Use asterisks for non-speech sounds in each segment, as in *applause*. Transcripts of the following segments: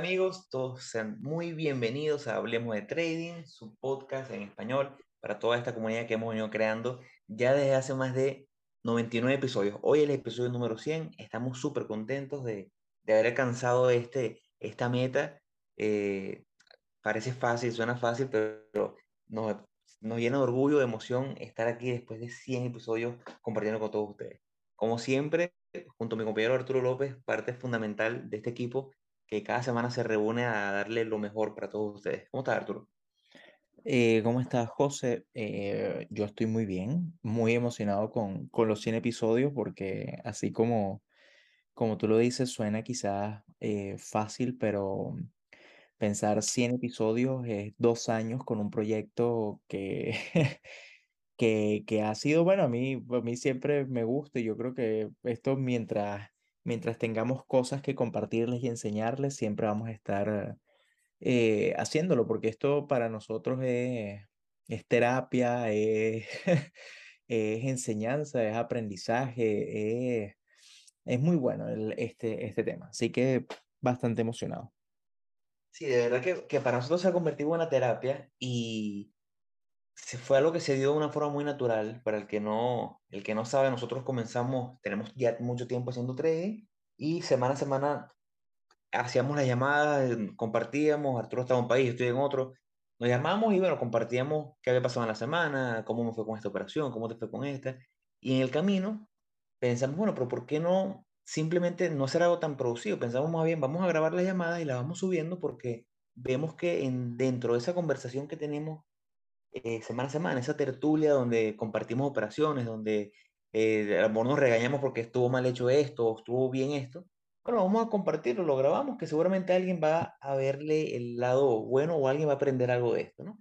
¿qué tal amigos? Todos sean muy bienvenidos a Hablemos de Trading, su podcast en español para toda esta comunidad que hemos venido creando ya desde hace más de 99 episodios. Hoy es el episodio número 100, estamos súper contentos de, de, haber alcanzado este, esta meta. Eh, parece fácil, suena fácil, pero nos, nos llena de orgullo, de emoción estar aquí después de 100 episodios compartiendo con todos ustedes. Como siempre, junto a mi compañero Arturo López, parte fundamental de este equipo que cada semana se reúne a darle lo mejor para todos ustedes. ¿Cómo estás, Arturo? Eh, ¿cómo estás, José? Eh, yo estoy muy bien, muy emocionado con, con los 100 episodios porque así como, como tú lo dices, suena quizás eh, fácil, pero pensar 100 episodios es dos años con un proyecto que, *laughs* que, que ha sido, bueno, a mí, a mí siempre me gusta y yo creo que esto mientras, mientras tengamos cosas que compartirles y enseñarles, siempre vamos a estar eh, haciéndolo, porque esto para nosotros es, es terapia, es, *laughs* es, enseñanza, es aprendizaje, es, es muy bueno el, este, este tema. Así que bastante emocionado. Sí, de verdad que, que para nosotros se ha convertido en una terapia y fue algo que se dio de una forma muy natural. Para el que no, el que no sabe, nosotros comenzamos, tenemos ya mucho tiempo haciendo trading y semana a semana hacíamos las llamadas, compartíamos, Arturo estaba en un país, yo estoy en otro, nos llamamos y bueno, compartíamos qué había pasado en la semana, cómo me fue con esta operación, cómo te fue con esta. Y en el camino pensamos, bueno, pero ¿por qué no simplemente no hacer algo tan producido? Pensamos más bien, vamos a grabar las llamadas y las vamos subiendo porque vemos que en, dentro de esa conversación que tenemos eh, semana a semana, esa tertulia donde compartimos operaciones, donde eh, a lo mejor nos regañamos porque estuvo mal hecho esto o estuvo bien esto, bueno, vamos a compartirlo, lo grabamos, que seguramente alguien va a verle el lado bueno o alguien va a aprender algo de esto, ¿no?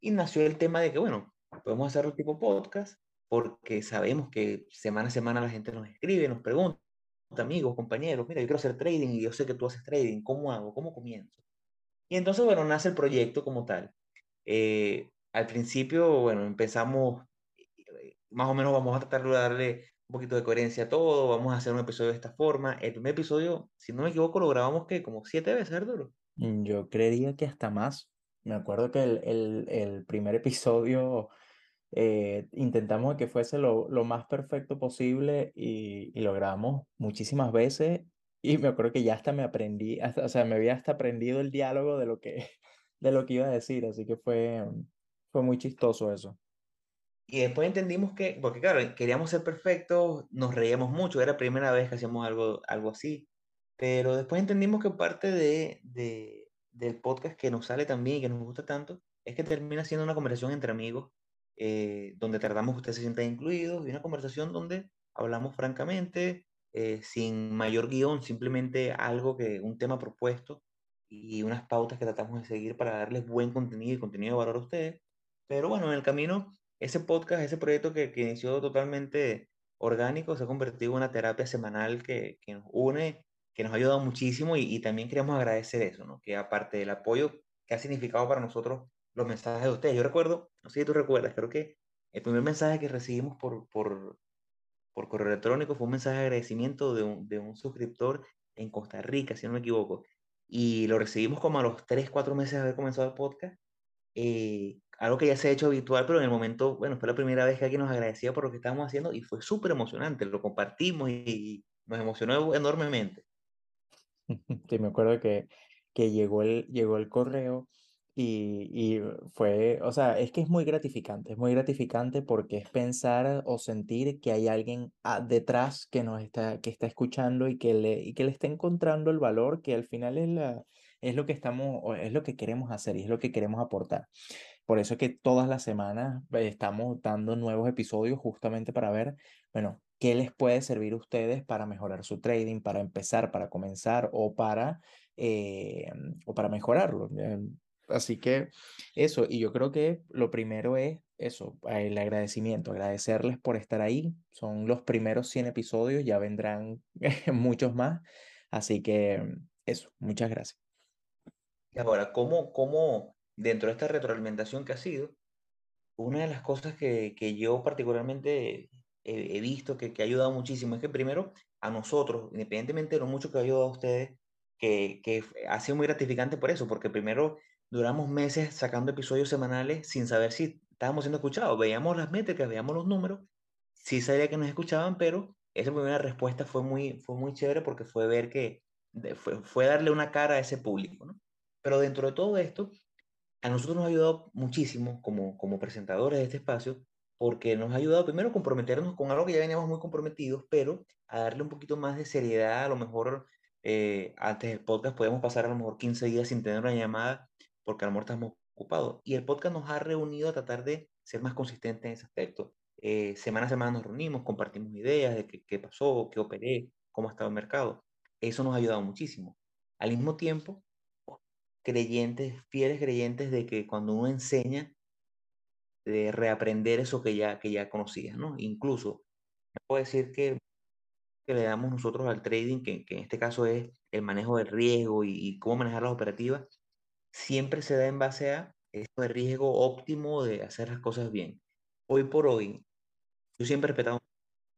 Y nació el tema de que, bueno, podemos hacerlo tipo podcast, porque sabemos que semana a semana la gente nos escribe, nos pregunta, amigos, compañeros, mira, yo quiero hacer trading y yo sé que tú haces trading, ¿cómo hago? ¿Cómo comienzo? Y entonces, bueno, nace el proyecto como tal. Eh, al principio, bueno, empezamos, eh, más o menos vamos a tratar de darle un poquito de coherencia a todo, vamos a hacer un episodio de esta forma. El primer episodio, si no me equivoco, lo grabamos que como siete veces, Arturo. Mm, yo creería que hasta más. Me acuerdo que el, el, el primer episodio eh, intentamos que fuese lo, lo, más perfecto posible y, y, lo grabamos muchísimas veces y me acuerdo que ya hasta me aprendí, hasta, o sea, me había hasta aprendido el diálogo de lo que, *laughs* de lo que iba a decir, así que fue, fue muy chistoso eso. Y después entendimos que, porque claro, queríamos ser perfectos, nos reíamos mucho, era la primera vez que hacíamos algo, algo así, pero después entendimos que parte de, de, del podcast que nos sale también y que nos gusta tanto, es que termina siendo una conversación entre amigos, eh, donde tratamos que ustedes se sientan incluidos, y una conversación donde hablamos francamente, eh, sin mayor guion, simplemente algo que, un tema propuesto y unas pautas que tratamos de seguir para darles buen contenido y contenido de valor a ustedes. Pero bueno, en el camino ese podcast, ese proyecto que, que, inició totalmente orgánico, se ha convertido en una terapia semanal que, que nos une, que nos ha ayudado muchísimo y, y, también queremos agradecer eso, ¿no? Que aparte del apoyo que ha significado para nosotros los mensajes de ustedes. Yo recuerdo, no sé si tú recuerdas, creo que el primer mensaje que recibimos por, por, por correo electrónico fue un mensaje de agradecimiento de un, de un suscriptor en Costa Rica, si no me equivoco. Y lo recibimos como a los 3, 4 meses de haber comenzado el podcast. Eh, algo que ya se ha hecho habitual, pero en el momento, bueno, fue la primera vez que alguien nos agradecía por lo que estábamos haciendo y fue súper emocionante, lo compartimos y nos emocionó enormemente. *laughs* Sí, me acuerdo que, que llegó, el, llegó el correo y, y fue, o sea, es que es muy gratificante, es muy gratificante porque es pensar o sentir que hay alguien detrás que nos está, que está escuchando y que, le, y que le está encontrando el valor que al final es, la, es lo que estamos, es lo que queremos hacer y es lo que queremos aportar. Por eso es que todas las semanas eh, estamos dando nuevos episodios justamente para ver, bueno, qué les puede servir a ustedes para mejorar su trading, para empezar, para comenzar o para, eh, o para mejorarlo. Así que eso, y yo creo que lo primero es eso, el agradecimiento, agradecerles por estar ahí. Son los primeros 100 episodios, ya vendrán *laughs* muchos más. Así que eso, muchas gracias. Y ahora, ¿cómo, cómo dentro de esta retroalimentación que ha sido, una de las cosas que, que yo particularmente he, he visto que, que, ha ayudado muchísimo es que primero a nosotros, independientemente de lo mucho que ha ayudado a ustedes, que, que ha sido muy gratificante por eso, porque primero duramos meses sacando episodios semanales sin saber si estábamos siendo escuchados. Veíamos las métricas, veíamos los números, sí sabía que nos escuchaban, pero esa primera respuesta fue muy, fue muy chévere porque fue ver que fue, fue darle una cara a ese público. ¿no? Pero dentro de todo esto, a nosotros nos ha ayudado muchísimo como, como presentadores de este espacio porque nos ha ayudado primero a comprometernos con algo que ya veníamos muy comprometidos, pero a darle un poquito más de seriedad. A lo mejor eh, antes del podcast podemos pasar a lo mejor 15 días sin tener una llamada porque a lo mejor estamos ocupados. Y el podcast nos ha reunido a tratar de ser más consistentes en ese aspecto. Eh, semana a semana nos reunimos, compartimos ideas de qué, qué pasó, qué operé, cómo ha estado el mercado. Eso nos ha ayudado muchísimo. Al mismo tiempo, creyentes, fieles creyentes de que cuando uno enseña, de reaprender eso que ya, que ya conocías, ¿no? Incluso, puedo decir que, que le damos nosotros al trading, que, que, en este caso es el manejo del riesgo y, y, cómo manejar las operativas, siempre se da en base a esto de riesgo óptimo de hacer las cosas bien. Hoy por hoy, yo siempre he respetado,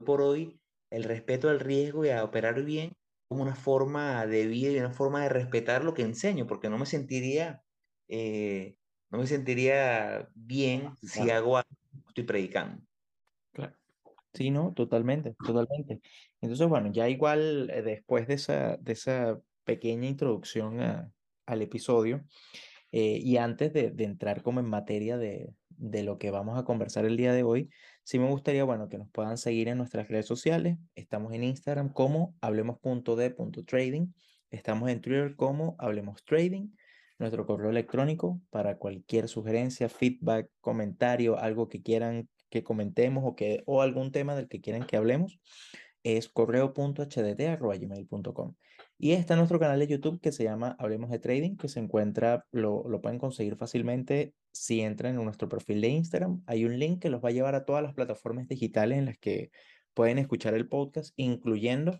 por hoy, el respeto al riesgo y a operar bien como una forma de vida y una forma de respetar lo que enseño, porque no me sentiría, eh, no me sentiría bien si hago algo que estoy predicando. Claro. Sí, no, totalmente, totalmente. Entonces, bueno, ya igual eh, después de esa, de esa pequeña introducción a, al episodio, eh, y antes de, entrar como en materia de, de lo que vamos a conversar el día de hoy, sí me gustaría, bueno, que nos puedan seguir en nuestras redes sociales. Estamos en Instagram como hablemos.de.trading. Estamos en Twitter como Hablemos Trading. Nuestro correo electrónico para cualquier sugerencia, feedback, comentario, algo que quieran que comentemos o, que, o algún tema del que quieran que hablemos, es correo.hdt.gmail.com. Y está nuestro canal de YouTube que se llama Hablemos de Trading, que se encuentra, lo, lo pueden conseguir fácilmente si entran en nuestro perfil de Instagram. Hay un link que los va a llevar a todas las plataformas digitales en las que pueden escuchar el podcast, incluyendo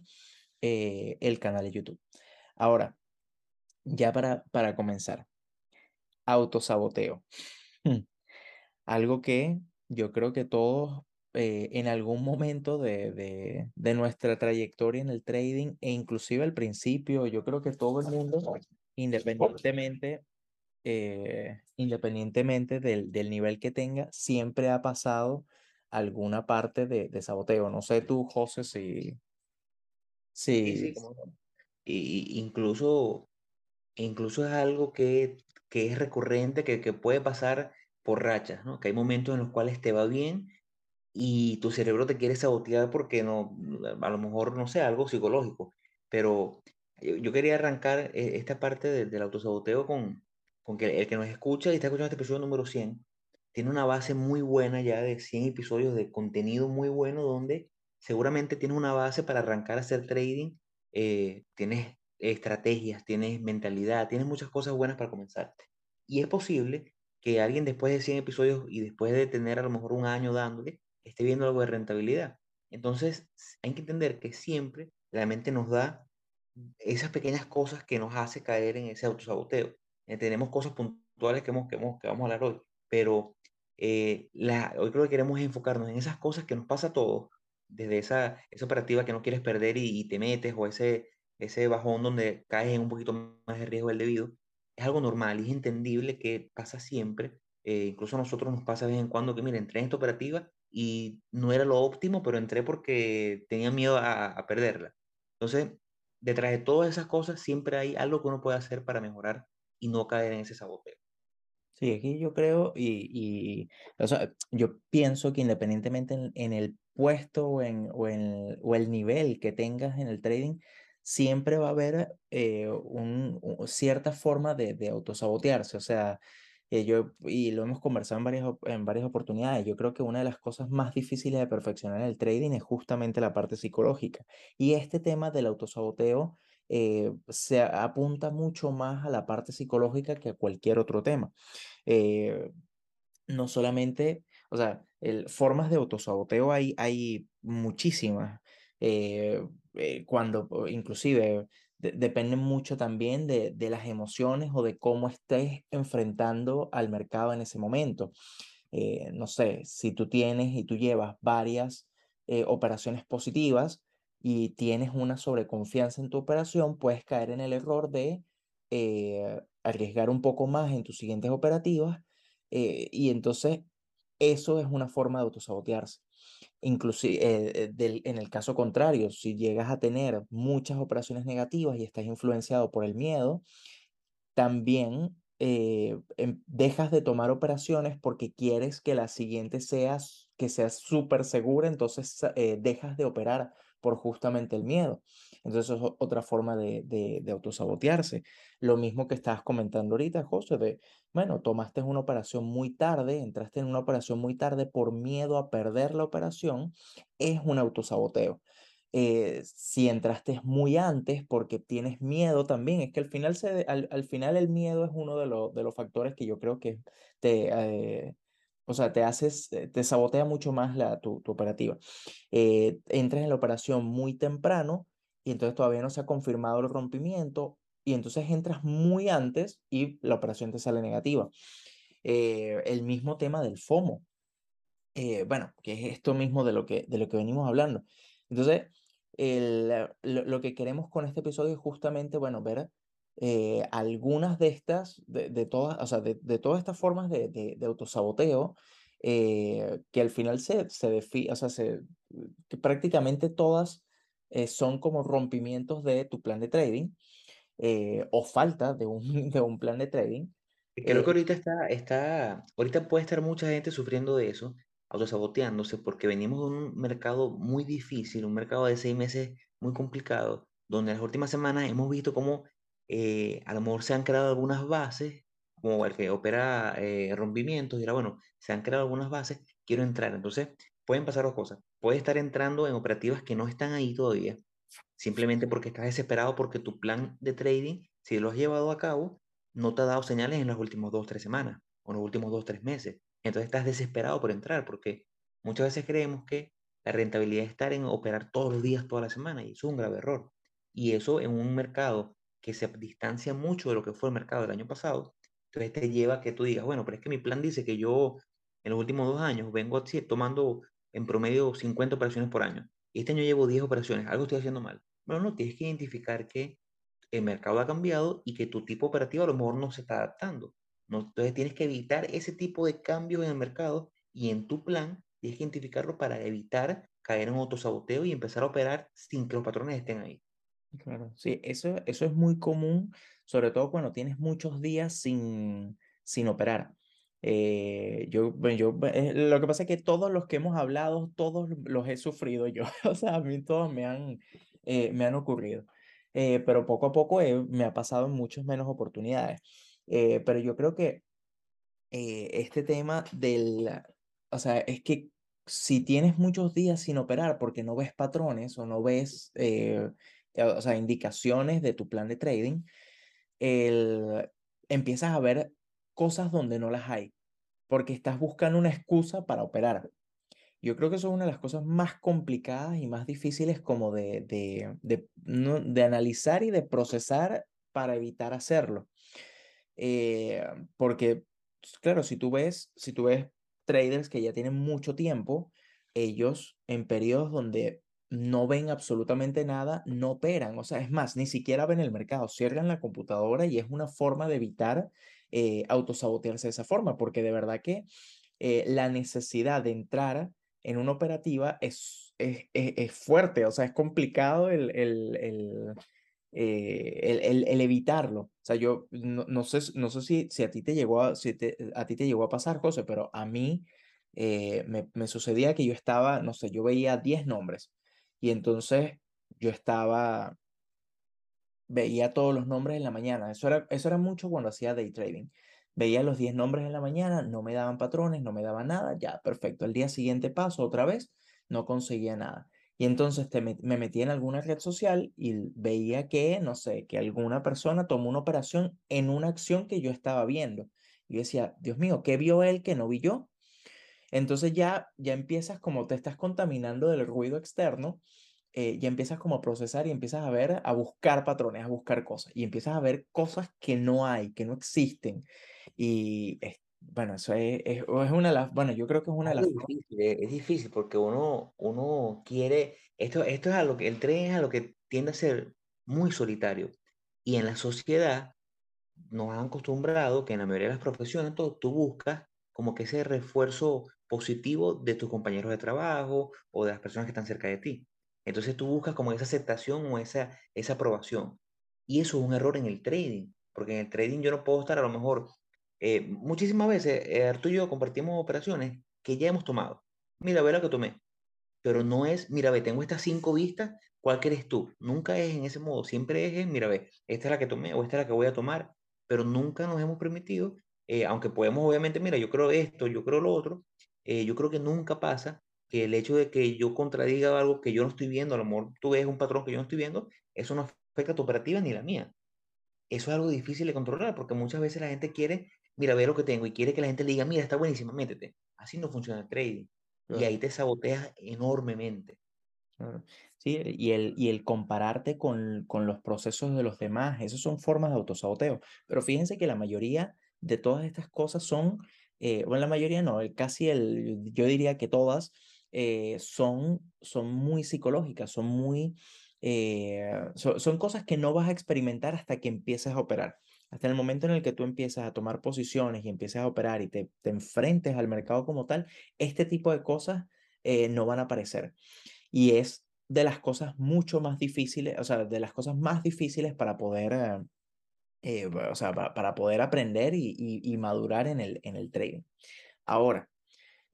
eh, el canal de YouTube. Ahora, ya para, para comenzar, autosaboteo. *laughs* Algo que yo creo que todos eh, en algún momento de, de, de, nuestra trayectoria en el trading e inclusive al principio, yo creo que todo el mundo, independientemente, eh, independientemente del, del, nivel que tenga, siempre ha pasado alguna parte de, de saboteo. No sé tú, José, si... si... Sí, sí. Y, incluso, incluso es algo que, que es recurrente, que, que puede pasar por rachas, ¿no? Que hay momentos en los cuales te va bien y tu cerebro te quiere sabotear porque no, a lo mejor, no sé, algo psicológico. Pero yo, quería arrancar eh, esta parte del autosaboteo con, con que el que nos escucha y está escuchando este episodio número 100, tiene una base muy buena ya de 100 episodios de contenido muy bueno donde seguramente tienes una base para arrancar a hacer trading, eh, tienes estrategias, tienes mentalidad, tienes muchas cosas buenas para comenzar. Y es posible que alguien después de 100 episodios y después de tener a lo mejor un año dándole, esté viendo algo de rentabilidad. Entonces, hay que entender que siempre la mente nos da esas pequeñas cosas que nos hace caer en ese autosaboteo. Eh, tenemos cosas puntuales que, hemos, que, hemos, que vamos a hablar hoy, pero eh, la, hoy creo que queremos enfocarnos en esas cosas que nos pasa a todos, desde esa, esa operativa que no quieres perder y, y, te metes, o ese, ese bajón donde caes en un poquito más de riesgo del debido. Es algo normal y es entendible que pasa siempre. Eh, incluso a nosotros nos pasa de vez en cuando que, mira, entré en esta operativa y no era lo óptimo, pero entré porque tenía miedo a, a perderla. Entonces, detrás de todas esas cosas siempre hay algo que uno puede hacer para mejorar y no caer en ese saboteo. Sí, aquí yo creo y, y o sea, yo pienso que independientemente en, en el puesto o, en, o, en, o, el nivel que tengas en el trading, siempre va a haber eh, un, un, cierta forma de, de autosabotearse. O sea, eh, yo, y lo hemos conversado en varias, en varias oportunidades, yo creo que una de las cosas más difíciles de perfeccionar en el trading es justamente la parte psicológica. Y este tema del autosaboteo eh, se apunta mucho más a la parte psicológica que a cualquier otro tema. Eh, no solamente, o sea, el, formas de autosaboteo hay, hay muchísimas. Eh, eh, cuando inclusive de, dependen mucho también de, de, las emociones o de cómo estés enfrentando al mercado en ese momento. no sé, si tú tienes y tú llevas varias operaciones positivas, y tienes una sobreconfianza en tu operación, puedes caer en el error de eh, arriesgar un poco más en tus siguientes operativas eh, y entonces eso es una forma de autosabotearse. Inclusive eh, eh, en el caso contrario, si llegas a tener muchas operaciones negativas y estás influenciado por el miedo, también eh, em, dejas de tomar operaciones porque quieres que la siguiente sea que sea súper segura, entonces dejas de operar por justamente el miedo. Entonces es otra forma de, de, autosabotearse. Lo mismo que estabas comentando ahorita, José, de, bueno, tomaste una operación muy tarde, entraste en una operación muy tarde por miedo a perder la operación, es un autosaboteo. Eh, si entraste muy antes porque tienes miedo también, es que al final, se, al, final el miedo es uno de, los de los factores que yo creo que te, eh, o sea, te haces, eh, te sabotea mucho más la, tu, tu operativa. Eh, entras en la operación muy temprano y entonces todavía no se ha confirmado el rompimiento y entonces entras muy antes y la operación te sale negativa. Eh, el mismo tema del FOMO. bueno, que es esto mismo de lo que, de lo que venimos hablando. Entonces, el, lo, lo, que queremos con este episodio es justamente, bueno, ver eh, algunas de estas, de, todas, o sea, de, todas estas formas de, de, autosaboteo, eh, que al final se, se define, o sea, se, que prácticamente todas eh, son como rompimientos de tu plan de trading o falta de un, *laughs* de un plan de trading. Creo que ahorita está, está, ahorita puede estar mucha gente sufriendo de eso, autosaboteándose, porque venimos de un mercado muy difícil, un mercado de seis meses muy complicado, donde en las últimas semanas hemos visto cómo eh, a lo mejor se han creado algunas bases, como el que opera eh, rompimientos, era bueno, se han creado algunas bases, quiero entrar. Entonces, pueden pasar dos cosas. Puedes estar entrando en operativas que no están ahí todavía, simplemente porque estás desesperado porque tu plan de trading, si lo has llevado a cabo, no te ha dado señales en las últimas dos, tres semanas o en los últimos dos, tres meses. Entonces estás desesperado por entrar porque muchas veces creemos que la rentabilidad es estar en operar todos los días, toda la semana, y eso es un grave error. Y eso en un mercado que se distancia mucho de lo que fue el mercado del año pasado, entonces te lleva a que tú digas, bueno, pero es que mi plan dice que yo en los últimos dos años vengo tomando en promedio 50 operaciones por año. Y este año llevo 10 operaciones, algo estoy haciendo mal. Bueno, no, tienes que identificar que el mercado ha cambiado y que tu tipo operativo a lo mejor no se está adaptando. ¿no? Entonces tienes que evitar ese tipo de cambios en el mercado y en tu plan tienes que identificarlo para evitar caer en autosaboteo y empezar a operar sin que los patrones estén ahí. Claro, sí, eso, eso es muy común, sobre todo cuando tienes muchos días sin, sin operar. Eh, yo, yo, eh, lo que pasa es que todos los que hemos hablado, todos los he sufrido yo, *laughs* o sea, a mí todos me han, eh, me han ocurrido, pero poco a poco me ha pasado en muchas menos oportunidades. pero yo creo que este tema del, o sea, es que si tienes muchos días sin operar porque no ves patrones o no ves eh, o sea, indicaciones de tu plan de trading, el, empiezas a ver cosas donde no las hay, porque estás buscando una excusa para operar. Yo creo que eso es una de las cosas más complicadas y más difíciles como de, de, de, de analizar y de procesar para evitar hacerlo. Eh, porque, claro, si tú ves, si tú ves traders que ya tienen mucho tiempo, ellos en periodos donde no ven absolutamente nada, no operan. O sea, es más, ni siquiera ven el mercado, cierran la computadora y es una forma de evitar eh, autosabotearse de esa forma, porque de verdad que eh, la necesidad de entrar en una operativa es, es, es, fuerte, o sea, es complicado el, el, el, eh, el, el, evitarlo. O sea, yo no, no, sé, no sé si, si, a ti te llegó a, si a ti te llegó a pasar, José, pero a mí me, me sucedía que yo estaba, no sé, yo veía 10 nombres y entonces yo estaba, veía todos los nombres en la mañana. Eso era, eso era mucho cuando hacía day trading. Veía los 10 nombres en la mañana, no me daban patrones, no me daban nada, ya, perfecto. El día siguiente paso otra vez, no conseguía nada. Y entonces te me, me metí en alguna red social y veía que, no sé, que alguna persona tomó una operación en una acción que yo estaba viendo. Y decía, Dios mío, ¿qué vio él que no vi yo? Entonces ya, ya empiezas como te estás contaminando del ruido externo, eh, ya empiezas como a procesar y empiezas a ver, a buscar patrones, a buscar cosas, y empiezas a ver cosas que no hay, que no existen. Y bueno, eso es, es, una de las, bueno, yo creo que es una de las... Es difícil, es, difícil porque uno, uno quiere, Esto, esto es a lo que el tren es a lo que tiende a ser muy solitario. Y en la sociedad nos han acostumbrado que en la mayoría de las profesiones tú, tú buscas como que ese refuerzo positivo de tus compañeros de trabajo o de las personas que están cerca de ti. Entonces tú buscas como esa aceptación o esa, esa aprobación. Y eso es un error en el trading, porque en el trading yo no puedo estar a lo mejor, eh, muchísimas veces, eh, Arturo y yo compartimos operaciones que ya hemos tomado. Mira, ve lo que tomé. Pero no es, mira, ve, tengo estas cinco vistas, ¿cuál quieres tú? Nunca es en ese modo, siempre es mira, ve, esta es la que tomé o esta es la que voy a tomar, pero nunca nos hemos permitido, eh, aunque podemos obviamente, mira, yo creo esto, yo creo lo otro, eh, yo creo que nunca pasa que el hecho de que yo contradiga algo que yo no estoy viendo, a lo mejor tú ves un patrón que yo no estoy viendo, eso no afecta a tu operativa ni la mía. Eso es algo difícil de controlar porque muchas veces la gente quiere, mira, ver lo que tengo y quiere que la gente le diga, mira, está buenísima, métete. Así no funciona el trading. Y ahí te saboteas enormemente. Sí, y el, y el compararte con, con los procesos de los demás, esas son formas de autosaboteo. Pero fíjense que la mayoría de todas estas cosas son, eh, bueno, la mayoría no, casi el, yo diría que todas eh, son, son muy psicológicas, son muy, eh, son cosas que no vas a experimentar hasta que empieces a operar. Hasta el momento en el que tú empiezas a tomar posiciones y empiezas a operar y te, te enfrentes al mercado como tal, este tipo de cosas no van a aparecer. Y es de las cosas mucho más difíciles, o sea, de las cosas más difíciles para poder, eh, eh, o sea, para, poder aprender y, y, madurar en el, en el trading. Ahora,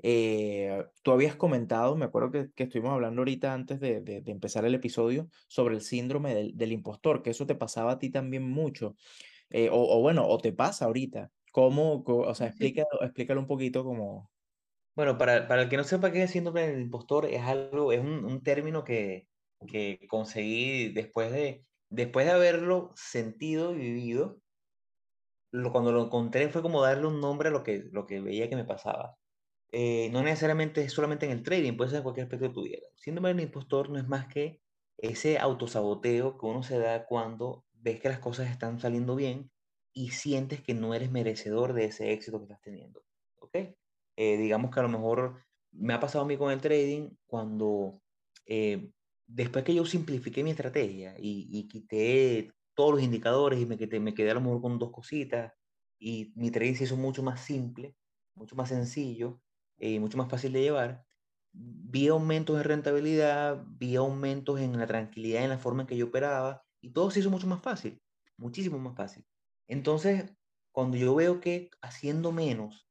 eh, tú habías comentado, me acuerdo que, que estuvimos hablando ahorita antes de, de, empezar el episodio, sobre el síndrome del, del, impostor, que eso te pasaba a ti también mucho, o, o, bueno, o te pasa ahorita. ¿Cómo, o sea, explícalo, explícalo un poquito como, bueno, para, para el que no sepa qué es síndrome del impostor, es algo, es un, un término que, que conseguí después de, después de haberlo sentido y vivido. Lo, cuando lo encontré fue como darle un nombre a lo que, lo que veía que me pasaba. Eh, no necesariamente es solamente en el trading, puede ser en cualquier aspecto de tu vida. Síndrome del impostor no es más que ese autosaboteo que uno se da cuando ves que las cosas están saliendo bien y sientes que no eres merecedor de ese éxito que estás teniendo. ¿Ok? Eh, digamos que a lo mejor me ha pasado a mí con el trading cuando eh, después que yo simplifiqué mi estrategia y, quité todos los indicadores y me quedé, me quedé a lo mejor con dos cositas y mi trading se hizo mucho más simple, mucho más sencillo y eh, mucho más fácil de llevar, vi aumentos de rentabilidad, vi aumentos en la tranquilidad, en la forma en que yo operaba y todo se hizo mucho más fácil, muchísimo más fácil. Entonces, cuando yo veo que haciendo menos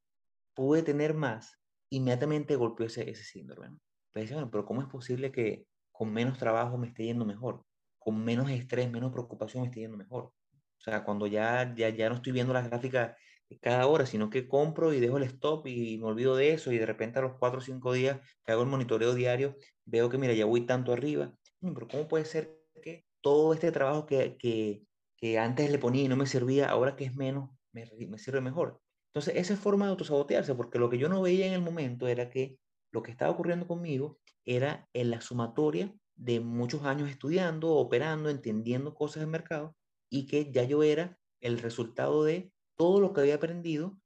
pude tener más, inmediatamente golpeó ese, ese síndrome. Pero, bueno, pero ¿cómo es posible que con menos trabajo me esté yendo mejor? Con menos estrés, menos preocupación me esté yendo mejor. O sea, cuando ya, ya, ya no estoy viendo las gráficas cada hora, sino que compro y dejo el stop y me olvido de eso y de repente a los 4 o 5 días que hago el monitoreo diario, veo que mira, ya voy tanto arriba. Pero ¿cómo puede ser que todo este trabajo que, que, que antes le ponía y no me servía, ahora que es menos, me, me sirve mejor? Entonces, esa es forma de autosabotearse, porque lo que yo no veía en el momento era que lo que estaba ocurriendo conmigo era en la sumatoria de muchos años estudiando, operando, entendiendo cosas del mercado y que ya yo era el resultado de todo lo que había aprendido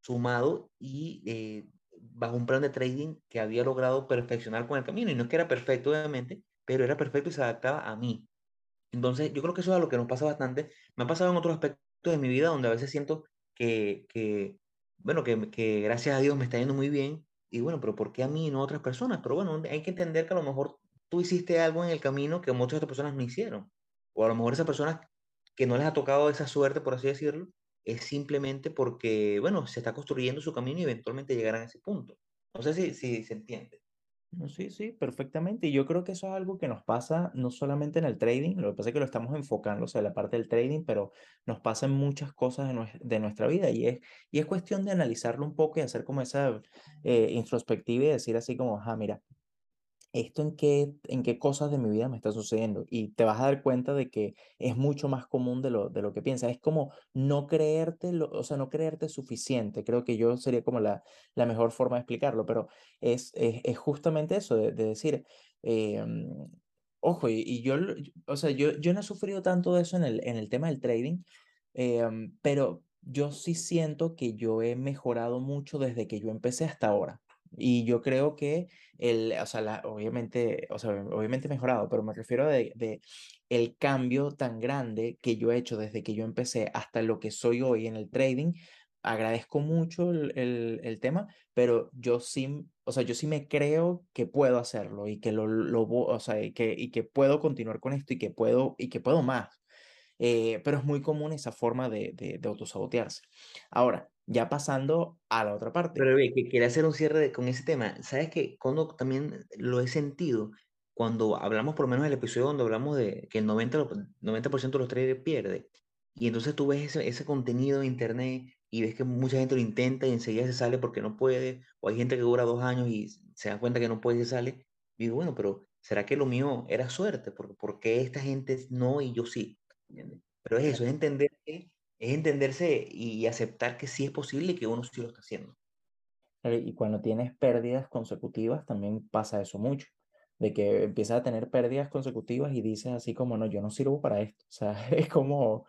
sumado y eh, bajo un plan de trading que había logrado perfeccionar con el camino. Y no es que era perfecto, obviamente, pero era perfecto y se adaptaba a mí. Entonces, yo creo que eso es lo que nos pasa bastante. Me ha pasado en otros aspectos de mi vida donde a veces siento que, que bueno, que, que, gracias a Dios me está yendo muy bien. Y bueno, pero ¿por qué a mí y no a otras personas? Pero bueno, hay que entender que a lo mejor tú hiciste algo en el camino que muchas otras personas no hicieron. O a lo mejor esas personas que no les ha tocado esa suerte, por así decirlo, es simplemente porque, bueno, se está construyendo su camino y eventualmente llegarán a ese punto. No sé si, si se entiende. Sí, sí, perfectamente. Y yo creo que eso es algo que nos pasa no solamente en el trading, lo que pasa es que lo estamos enfocando, o sea, la parte del trading, pero nos pasa en muchas cosas de, de nuestra vida y es, y es cuestión de analizarlo un poco y hacer como esa eh, introspectiva y decir así como, ah, mira, esto en qué, en qué cosas de mi vida me está sucediendo. Y te vas a dar cuenta de que es mucho más común de lo, de lo que piensas. Es como no creerte, o sea, no creerte suficiente. Creo que yo sería como la, la mejor forma de explicarlo, pero es, es, justamente eso, de, decir, em, ojo, y, yo, o sea, yo, yo no he sufrido tanto de eso en el, en el tema del trading, em, pero yo sí siento que yo he mejorado mucho desde que yo empecé hasta ahora Y yo creo que el, o sea, la, obviamente, o sea, obviamente mejorado, pero me refiero de, de el cambio tan grande que yo he hecho desde que yo empecé hasta lo que soy hoy en el trading. Agradezco mucho el, el, el tema, pero yo sí, o sea, yo sí me creo que puedo hacerlo y que lo, lo o sea, y que, y que puedo continuar con esto y que puedo, y que puedo más. Eh, pero es muy común esa forma de, de, de autosabotearse. Ahora, ya pasando a la otra parte. Pero ve, que quería hacer un cierre con ese tema. ¿Sabes que Cuando también lo he sentido, cuando hablamos por lo menos del episodio donde hablamos de que el 90%, 90 de los traders pierde, y entonces tú ves ese, ese contenido en internet y ves que mucha gente lo intenta y enseguida se sale porque no puede, o hay gente que dura dos años y se da cuenta que no puede y se sale, y digo, bueno, pero ¿será que lo mío era suerte? ¿Por, por qué esta gente no y yo sí? Pero es eso, es entender que es entenderse y aceptar que sí es posible y que uno sí lo está haciendo. Eh, y cuando tienes pérdidas consecutivas, también pasa eso mucho, de que empiezas a tener pérdidas consecutivas y dices así como, no, yo no sirvo para esto. O sea, *laughs* es como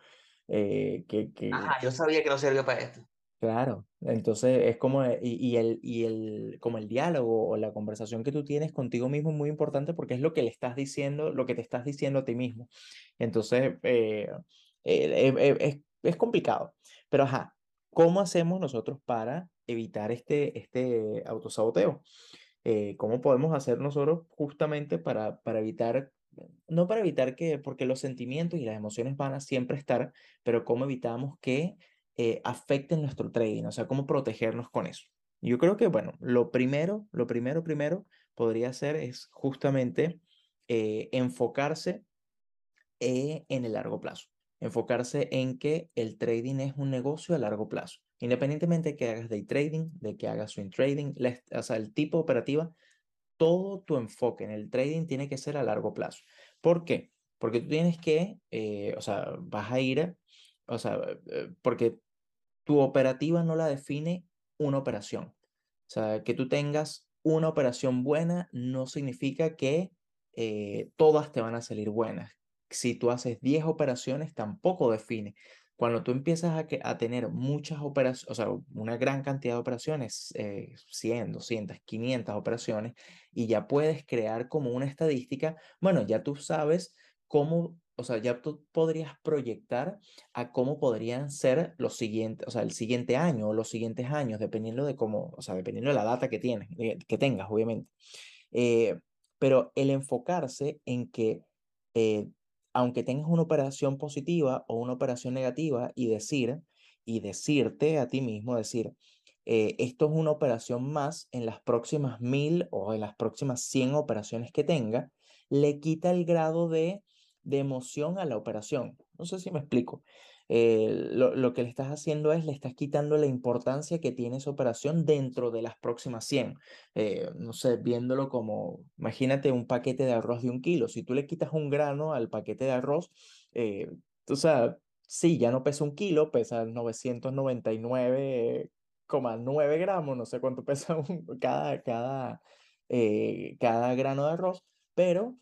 eh, que, que... Ajá, yo sabía que no servía para esto. Claro, entonces es como, eh, y, y, el, y el, como el diálogo o la conversación que tú tienes contigo mismo es muy importante porque es lo que le estás diciendo, lo que te estás diciendo a ti mismo. Entonces, eh, eh, es, es complicado. Pero, ajá, ¿cómo hacemos nosotros para evitar este, este autosaboteo? Eh, ¿Cómo podemos hacer nosotros justamente para, para evitar, no para evitar que, porque los sentimientos y las emociones van a siempre estar, pero cómo evitamos que eh, afecten nuestro trading? O sea, cómo protegernos con eso. Yo creo que, bueno, lo primero, lo primero, primero podría ser es justamente eh, enfocarse en el largo plazo enfocarse en que el trading es un negocio a largo plazo. Independientemente de que hagas day trading, de que hagas swing trading, o sea, el tipo de operativa, todo tu enfoque en el trading tiene que ser a largo plazo. ¿Por qué? Porque tú tienes que, eh, o sea, vas a ir, o sea, eh, porque tu operativa no la define una operación. O sea, que tú tengas una operación buena no significa que eh, todas te van a salir buenas si tú haces 10 operaciones, tampoco define. Cuando tú empiezas a, a tener muchas operaciones, o sea, una gran cantidad de operaciones, 100, 200, 500 operaciones, y ya puedes crear como una estadística, bueno, ya tú sabes cómo, o sea, ya tú podrías proyectar a cómo podrían ser los siguientes, o sea, el siguiente año o los siguientes años, dependiendo de cómo, o sea, dependiendo de la data que tienes, eh, que tengas, obviamente. Eh, pero el enfocarse en que eh, aunque tengas una operación positiva o una operación negativa y decir, y decirte a ti mismo, decir, eh, esto es una operación más en las próximas mil o en las próximas 100 operaciones que tenga, le quita el grado de, de emoción a la operación. No sé si me explico. Eh, lo, lo, que le estás haciendo es, le estás quitando la importancia que tiene esa operación dentro de las próximas 100. Eh, no sé, viéndolo como, imagínate un paquete de arroz de un kilo. Si tú le quitas un grano al paquete de arroz, eh, o sea, sí, ya no pesa un kilo, pesa 999,9 gramos, no sé cuánto *laughs* pesa un, cada, cada, cada grano de arroz, pero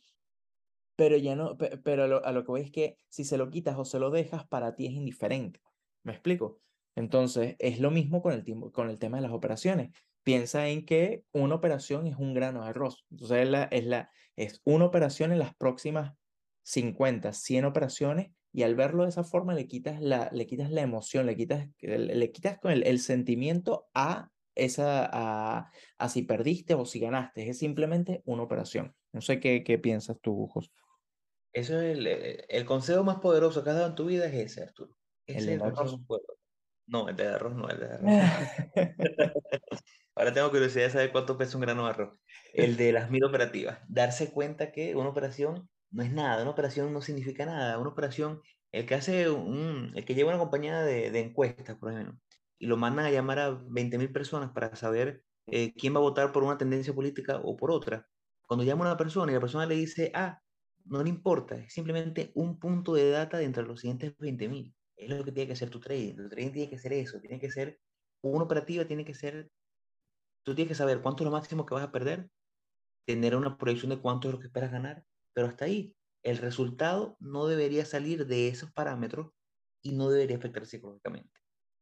pero ya no, pero a lo, que voy es que si se lo quitas o se lo dejas, para ti es indiferente. ¿Me explico? Entonces, es lo mismo con el, con el tema de las operaciones. Piensa en que una operación es un grano de arroz. Entonces, es, la, es, la, es una operación en las próximas 50, 100 operaciones y al verlo de esa forma le quitas la, le quitas la emoción, le quitas, le quitas con el, sentimiento a esa a, a, si perdiste o si ganaste. Es simplemente una operación. No sé qué, qué piensas tú, José. Eso es el, eh, el, consejo más poderoso que has dado en tu vida es ese, Arturo. el de arroz. No, el de arroz no, el de arroz. *laughs* *laughs* Ahora tengo curiosidad de saber cuánto pesa un grano de arroz. El de las mil operativas. Darse cuenta que una operación no es nada, una operación no significa nada. Una operación, el que hace un, el que lleva una compañía de, de encuestas, por ejemplo, y lo mandan a llamar a 20.000 personas para saber eh, quién va a votar por una tendencia política o por otra. Cuando llama a una persona y la persona le dice, ah, no le importa, es simplemente un punto de data de entre los siguientes 20.000. Es lo que tiene que ser tu trading. Tu trading tiene que ser eso, tiene que ser una operativa, tiene que ser, tú tienes que saber cuánto es lo máximo que vas a perder, tener una proyección de cuánto es lo que esperas ganar, pero hasta ahí, el resultado no debería salir de esos parámetros y no debería afectar psicológicamente.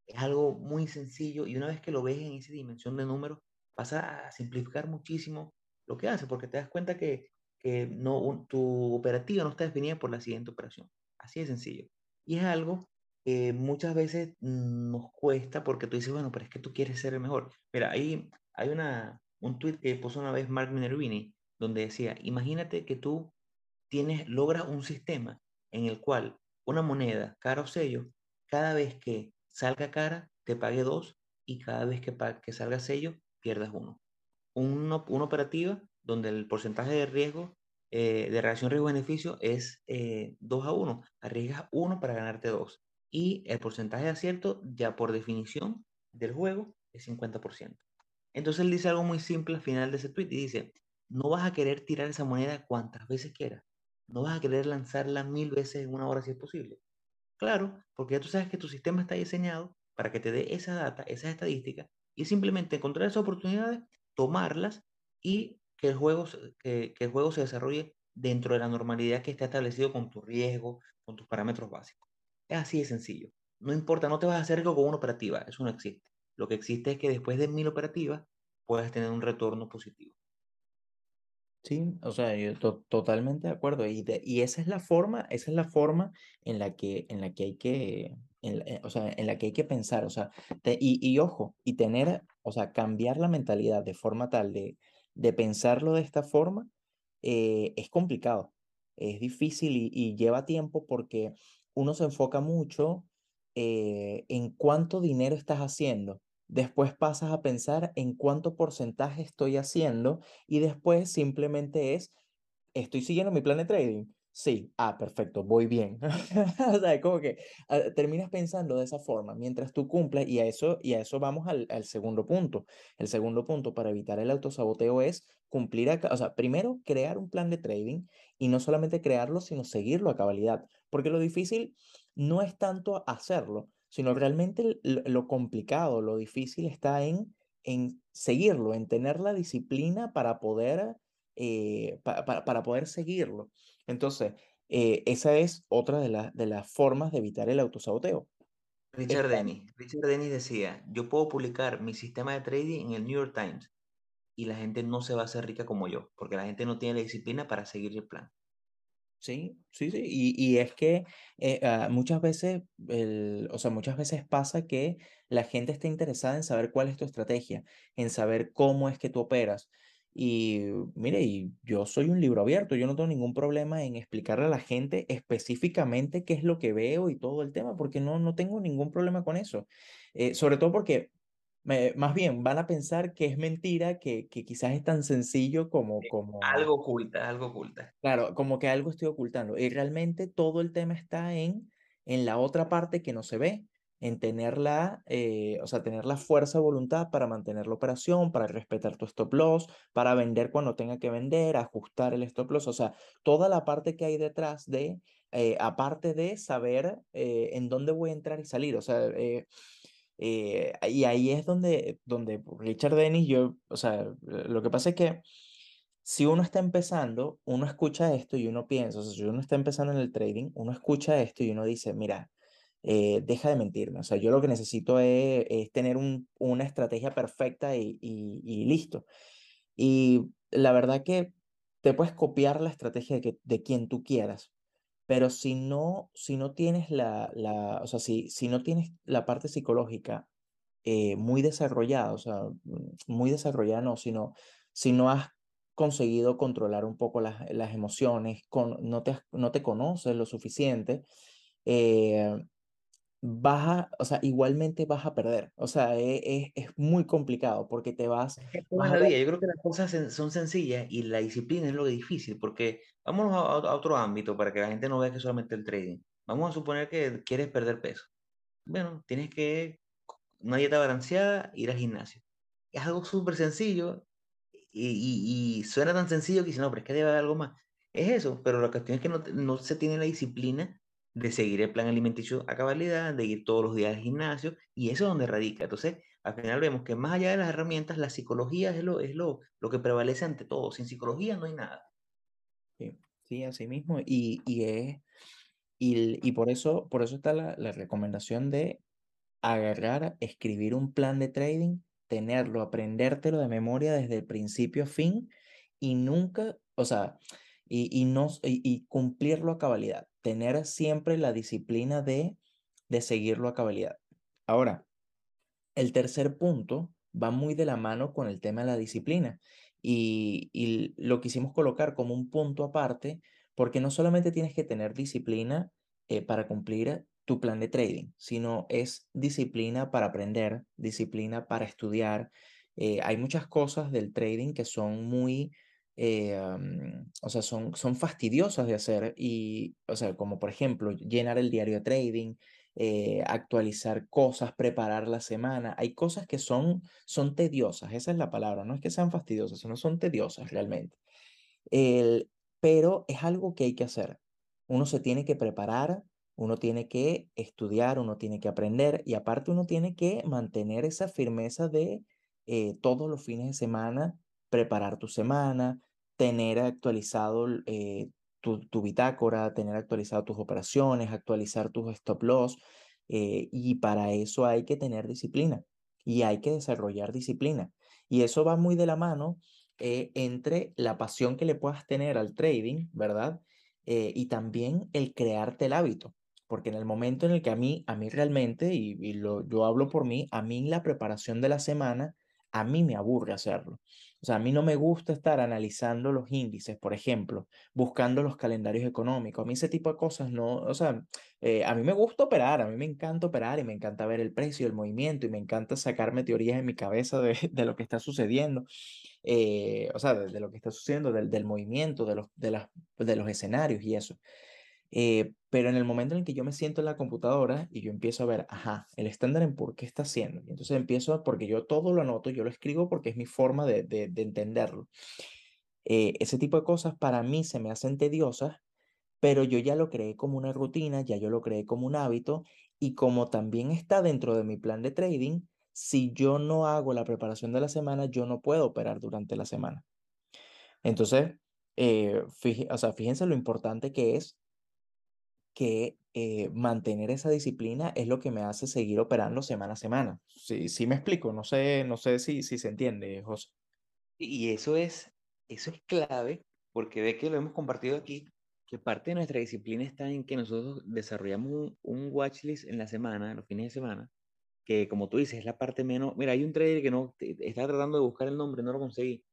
Es algo muy sencillo y una vez que lo ves en esa dimensión de números, vas a simplificar muchísimo lo que haces, porque te das cuenta que, que no, tu operativa no está definida por la siguiente operación. Así de sencillo. Y es algo que muchas veces nos cuesta porque tú dices, bueno, pero es que tú quieres ser el mejor. Mira, ahí hay una, un tweet que puso una vez Mark Minervini, donde decía, imagínate que tú tienes, logras un sistema en el cual una moneda, cara o sello, cada vez que salga cara, te pague dos y cada vez que, que salga sello, pierdas uno. una operativa donde el porcentaje de riesgo, eh, de reacción riesgo-beneficio es eh, 2 a 1. Arriesgas uno para ganarte dos. Y el porcentaje de acierto, ya por definición del juego, es 50%. Entonces él dice algo muy simple al final de ese tweet y dice, no vas a querer tirar esa moneda cuantas veces quieras. No vas a querer lanzarla mil veces en una hora si es posible. Claro, porque ya tú sabes que tu sistema está diseñado para que te dé esa data, esas estadísticas, y simplemente encontrar esas oportunidades, tomarlas y que el juego, que, que el juego se desarrolle dentro de la normalidad que está establecido con tu riesgo, con tus parámetros básicos. Es así de sencillo. No importa, no te vas a hacer algo con una operativa, eso no existe. Lo que existe es que después de mil operativas puedas tener un retorno positivo. Sí, o sea, yo totalmente de acuerdo. Y, y esa es la forma, esa es la forma en la que, en la que hay que, eh, o sea, en la que hay que pensar, o sea, y, y, ojo, y tener, o sea, cambiar la mentalidad de forma tal de, de pensarlo de esta forma, eh, es complicado, es difícil y, lleva tiempo porque uno se enfoca mucho eh, en cuánto dinero estás haciendo Después pasas a pensar en cuánto porcentaje estoy haciendo y después simplemente es, estoy siguiendo mi plan de trading. Sí, ah, perfecto, voy bien. *laughs* o sea, como que ah, terminas pensando de esa forma mientras tú cumples y a eso, y a eso vamos al, al segundo punto. El segundo punto para evitar el autosaboteo es cumplir, a, o sea, primero crear un plan de trading y no solamente crearlo, sino seguirlo a cabalidad, porque lo difícil no es tanto hacerlo, sino realmente lo, complicado, lo difícil está en, en seguirlo, en tener la disciplina para poder, eh, para poder seguirlo. Entonces, eh, esa es otra de, de las formas de evitar el autosaboteo. Richard Dennis. Richard Dennis decía, yo puedo publicar mi sistema de trading en el New York Times y la gente no se va a hacer rica como yo, porque la gente no tiene la disciplina para seguir el plan. Sí, sí, sí. Y, y es que eh, ah, muchas veces, el, o sea, muchas veces pasa que la gente está interesada en saber cuál es tu estrategia, en saber cómo es que tú operas. Y mire, y yo soy un libro abierto, yo no tengo ningún problema en explicarle a la gente específicamente qué es lo que veo y todo el tema, porque no, no tengo ningún problema con eso. Eh, sobre todo porque más bien van a pensar que es mentira, que, que quizás es tan sencillo como, como... Algo oculta, algo oculta. Claro, como que algo estoy ocultando. Y realmente todo el tema está en, en la otra parte que no se ve, en tener la, eh, o sea, tener la fuerza de voluntad para mantener la operación, para respetar tu stop loss, para vender cuando tenga que vender, ajustar el stop loss, o sea, toda la parte que hay detrás de, eh, aparte de saber eh, en dónde voy a entrar y salir, o sea, y ahí es donde, donde Richard Dennis, yo, o sea, lo que pasa es que si uno está empezando, uno escucha esto y uno piensa, o sea, si uno está empezando en el trading, uno escucha esto y uno dice, mira, eh, deja de mentirme, o sea, yo lo que necesito es, tener un, una estrategia perfecta y, y, listo. Y la verdad que te puedes copiar la estrategia de, que, de quien tú quieras, pero si no, si no tienes la, la o sea, si, si no tienes la parte psicológica eh, muy desarrollada, o sea, muy desarrollada no, sino si no has conseguido controlar un poco las, las emociones, con, no, te, no te conoces lo suficiente, eh, vas a, o sea, igualmente vas a perder. O sea, es, e, es, muy complicado porque te vas... vas a Yo creo que las cosas son sencillas y la disciplina es lo difícil porque vámonos a, a, otro ámbito para que la gente no vea que solamente el trading. Vamos a suponer que quieres perder peso. Bueno, tienes que una dieta balanceada, ir al gimnasio. Es algo súper sencillo y, suena tan sencillo que dice, no, pero es que debe haber algo más. Es eso, pero la cuestión es que no, no se tiene la disciplina de seguir el plan alimenticio a cabalidad, de ir todos los días al gimnasio, y eso es donde radica. Entonces, al final vemos que más allá de las herramientas, la psicología es lo, es lo, lo que prevalece ante todo. Sin psicología no hay nada. Sí, sí así mismo. Y, y, es, y, y por, eso, por eso está la, la recomendación de agarrar, escribir un plan de trading tenerlo, aprendértelo de memoria desde el principio a fin y nunca, o sea, y, y no, y, cumplirlo a cabalidad, tener siempre la disciplina de, de seguirlo a cabalidad. Ahora, el tercer punto va muy de la mano con el tema de la disciplina y, lo quisimos colocar como un punto aparte porque no solamente tienes que tener disciplina eh, para cumplir tu plan de trading, sino es disciplina para aprender, disciplina para estudiar. Eh, hay muchas cosas del trading que son muy, eh, o sea, son, son fastidiosas de hacer y, o sea, como por ejemplo, llenar el diario de trading, actualizar cosas, preparar la semana. Hay cosas que son, son tediosas, esa es la palabra, no es que sean fastidiosas, sino son tediosas realmente. El, pero es algo que hay que hacer. Uno se tiene que preparar, uno tiene que estudiar, uno tiene que aprender y aparte uno tiene que mantener esa firmeza de eh, todos los fines de semana, preparar tu semana, tener actualizado eh, tu, tu, bitácora, tener actualizado tus operaciones, actualizar tus stop loss eh, y para eso hay que tener disciplina y hay que desarrollar disciplina. Y eso va muy de la mano eh, entre la pasión que le puedas tener al trading, ¿verdad? Y también el crearte el hábito. Porque en el momento en el que a mí, a mí realmente, y, lo, yo hablo por mí, a mí la preparación de la semana, a mí me aburre hacerlo. O sea, a mí no me gusta estar analizando los índices, por ejemplo, buscando los calendarios económicos. A mí ese tipo de cosas no, o sea, eh, a mí me gusta operar, a mí me encanta operar y me encanta ver el precio, el movimiento y me encanta sacarme teorías en mi cabeza de, *laughs* lo que está sucediendo. Eh, o sea, de, lo que está sucediendo, del, movimiento, de los escenarios y eso. Eh, pero en el momento en el que yo me siento en la computadora y yo empiezo a ver, ajá, el estándar en por qué está haciendo. Y entonces empiezo, porque yo todo lo anoto, yo lo escribo porque es mi forma de, de, de entenderlo. Eh, ese tipo de cosas para mí se me hacen tediosas, pero yo ya lo creé como una rutina, ya yo lo creé como un hábito y como también está dentro de mi plan de trading, si yo no hago la preparación de la semana, yo no puedo operar durante la semana. Entonces, eh, o sea, fíjense lo importante que es que eh, mantener esa disciplina es lo que me hace seguir operando semana a semana. Sí, sí me explico, no sé, no sé si, si se entiende, José. Y eso es, eso es clave, porque ve que lo hemos compartido aquí, que parte de nuestra disciplina está en que nosotros desarrollamos un, un watchlist en la semana, los fines de semana, que como tú dices, es la parte menos... Mira, hay un trader que no estaba tratando de buscar el nombre, no lo conseguí,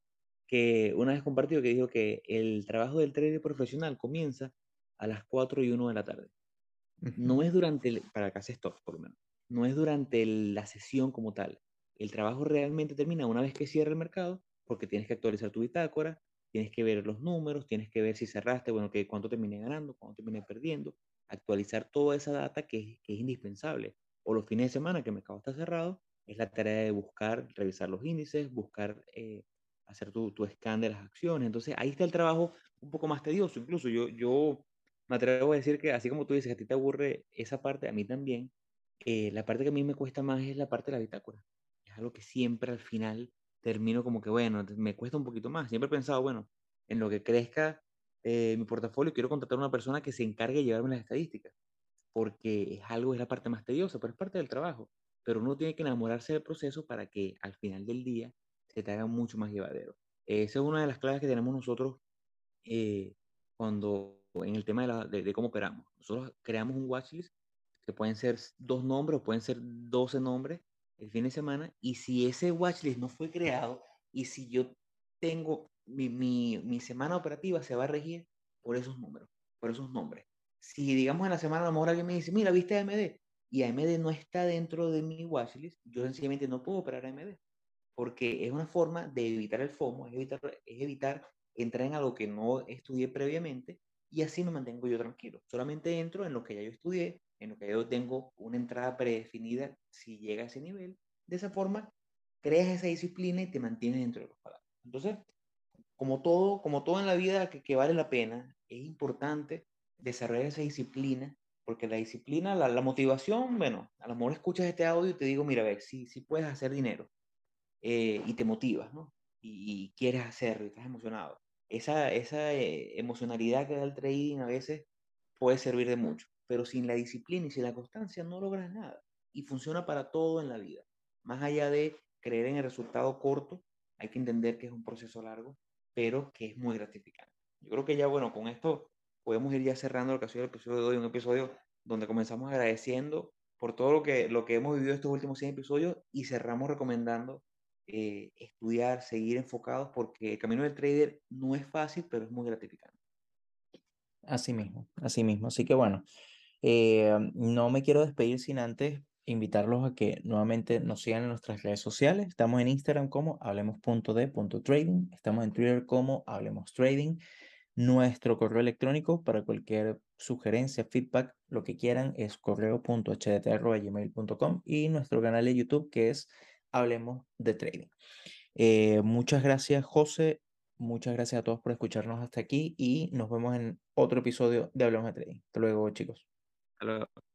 que una vez compartido que dijo que el trabajo del trader profesional comienza a las 4 y 1 de la tarde. No es durante, el, para que haces por lo menos, no es durante la sesión como tal. El trabajo realmente termina una vez que cierra el mercado, porque tienes que actualizar tu bitácora, tienes que ver los números, tienes que ver si cerraste, bueno, que cuánto terminé ganando, cuánto terminé perdiendo, actualizar toda esa data que, que es indispensable o los fines de semana que el mercado está cerrado, es la tarea de buscar, revisar los índices, buscar eh, hacer tu, tu scan de las acciones. Entonces ahí está el trabajo un poco más tedioso. Incluso yo, yo me atrevo a decir que así como tú dices, a ti te aburre esa parte, a mí también, eh, la parte que a mí me cuesta más es la parte de la bitácora. Es algo que siempre al final termino como que, bueno, me cuesta un poquito más. Siempre he pensado, bueno, en lo que crezca eh, mi portafolio, quiero contratar a una persona que se encargue de llevarme las estadísticas porque es algo, es la parte más tediosa, pero es parte del trabajo. Pero uno tiene que enamorarse del proceso para que al final del día se te haga mucho más llevadero. Esa es una de las claves que tenemos nosotros eh, cuando en el tema de, de, cómo operamos. Nosotros creamos un watchlist que pueden ser dos nombres o pueden ser 12 nombres el fin de semana. Y si ese watchlist no fue creado y si yo tengo mi, mi, mi semana operativa, se va a regir por esos números, por esos nombres si digamos en la semana a lo mejor alguien me dice, mira, viste AMD, y AMD no está dentro de mi watchlist, yo sencillamente no puedo operar AMD, porque es una forma de evitar el FOMO, es evitar, es evitar entrar en algo que no estudié previamente, y así me mantengo yo tranquilo. Solamente entro en lo que ya yo estudié, en lo que yo tengo una entrada predefinida si llega a ese nivel. De esa forma, creas esa disciplina y te mantienes dentro de los parámetros. Entonces, como todo, como todo en la vida que, que vale la pena, es importante desarrollar esa disciplina, porque la disciplina, la, la, motivación, bueno, a lo mejor escuchas este audio y te digo, mira, ve, sí, sí puedes hacer dinero eh, y te motivas, ¿no? Y, y, quieres hacerlo, y estás emocionado. Esa, esa eh, emocionalidad que da el trading a veces puede servir de mucho, pero sin la disciplina y sin la constancia no logras nada. Y funciona para todo en la vida. Más allá de creer en el resultado corto, hay que entender que es un proceso largo, pero que es muy gratificante. Yo creo que ya, bueno, con esto podemos ir ya cerrando lo que ha sido el episodio de hoy, un episodio donde comenzamos agradeciendo por todo lo que, lo que hemos vivido estos últimos 100 episodios y cerramos recomendando eh, estudiar, seguir enfocados, porque el camino del trader no es fácil, pero es muy gratificante. Así mismo, así mismo. Así que bueno, eh, no me quiero despedir sin antes invitarlos a que nuevamente nos sigan en nuestras redes sociales. Estamos en Instagram como hablemos.de.trading, estamos en Twitter como hablemos trading. Nuestro correo electrónico para cualquier sugerencia, feedback, lo que quieran es correo.hdt.gmail.com y nuestro canal de YouTube que es Hablemos de Trading. Eh, muchas gracias, José. Muchas gracias a todos por escucharnos hasta aquí y nos vemos en otro episodio de Hablemos de Trading. Hasta luego, chicos. Hasta luego.